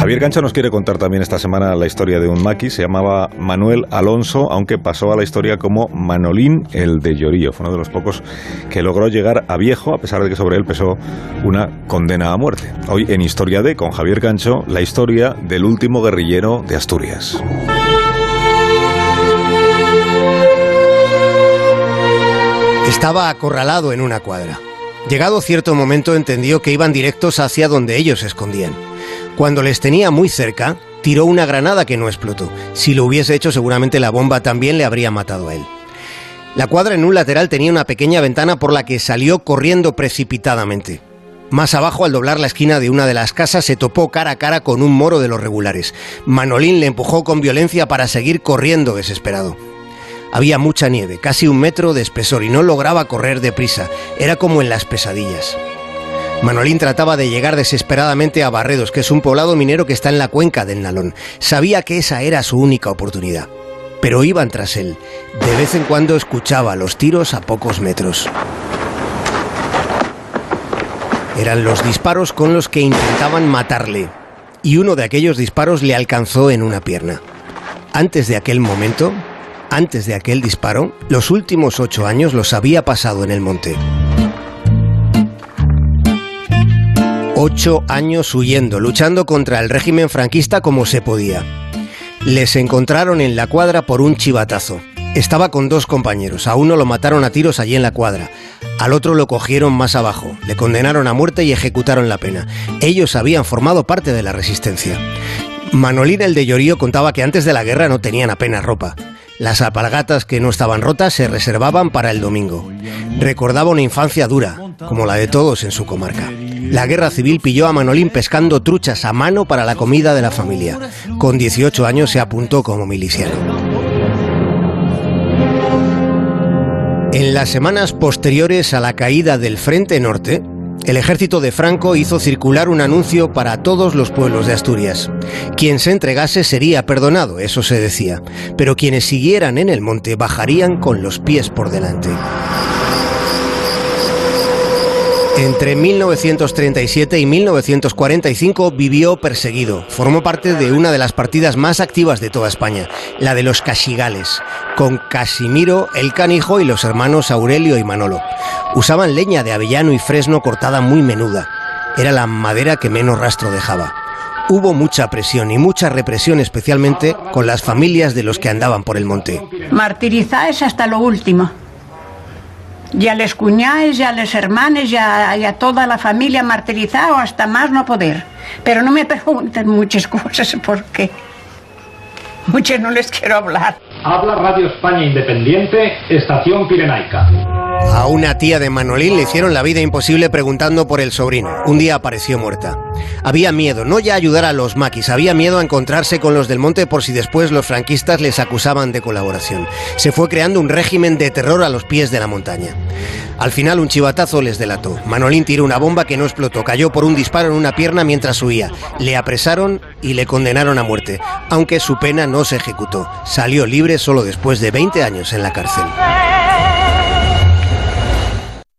Javier Cancha nos quiere contar también esta semana la historia de un maqui. Se llamaba Manuel Alonso, aunque pasó a la historia como Manolín el de Llorío. Fue uno de los pocos que logró llegar a viejo, a pesar de que sobre él pesó una condena a muerte. Hoy en Historia de, con Javier Cancho, la historia del último guerrillero de Asturias. Estaba acorralado en una cuadra. Llegado cierto momento entendió que iban directos hacia donde ellos se escondían. Cuando les tenía muy cerca, tiró una granada que no explotó. Si lo hubiese hecho seguramente la bomba también le habría matado a él. La cuadra en un lateral tenía una pequeña ventana por la que salió corriendo precipitadamente. Más abajo, al doblar la esquina de una de las casas, se topó cara a cara con un moro de los regulares. Manolín le empujó con violencia para seguir corriendo desesperado. Había mucha nieve, casi un metro de espesor, y no lograba correr deprisa. Era como en las pesadillas. Manolín trataba de llegar desesperadamente a Barredos, que es un poblado minero que está en la cuenca del Nalón. Sabía que esa era su única oportunidad. Pero iban tras él. De vez en cuando escuchaba los tiros a pocos metros. Eran los disparos con los que intentaban matarle. Y uno de aquellos disparos le alcanzó en una pierna. Antes de aquel momento, antes de aquel disparo, los últimos ocho años los había pasado en el monte. Ocho años huyendo, luchando contra el régimen franquista como se podía. Les encontraron en la cuadra por un chivatazo. Estaba con dos compañeros. A uno lo mataron a tiros allí en la cuadra. Al otro lo cogieron más abajo. Le condenaron a muerte y ejecutaron la pena. Ellos habían formado parte de la resistencia. Manolín el de Llorío contaba que antes de la guerra no tenían apenas ropa. Las apalgatas que no estaban rotas se reservaban para el domingo. Recordaba una infancia dura, como la de todos en su comarca. La guerra civil pilló a Manolín pescando truchas a mano para la comida de la familia. Con 18 años se apuntó como miliciano. En las semanas posteriores a la caída del Frente Norte, el ejército de Franco hizo circular un anuncio para todos los pueblos de Asturias. Quien se entregase sería perdonado, eso se decía, pero quienes siguieran en el monte bajarían con los pies por delante. Entre 1937 y 1945 vivió perseguido. Formó parte de una de las partidas más activas de toda España, la de los Casigales, con Casimiro el Canijo y los hermanos Aurelio y Manolo. Usaban leña de avellano y fresno cortada muy menuda. Era la madera que menos rastro dejaba. Hubo mucha presión y mucha represión, especialmente con las familias de los que andaban por el monte. Martirizáis hasta lo último. Y a les cuñáis, y a les hermanes, y a, y a toda la familia martirizado hasta más no poder. Pero no me pregunten muchas cosas porque muchas no les quiero hablar. Habla Radio España Independiente, Estación Pirenaica. A una tía de Manolín le hicieron la vida imposible preguntando por el sobrino. Un día apareció muerta. Había miedo, no ya ayudar a los maquis, había miedo a encontrarse con los del monte por si después los franquistas les acusaban de colaboración. Se fue creando un régimen de terror a los pies de la montaña. Al final un chivatazo les delató. Manolín tiró una bomba que no explotó, cayó por un disparo en una pierna mientras huía. Le apresaron y le condenaron a muerte, aunque su pena no se ejecutó. Salió libre solo después de 20 años en la cárcel.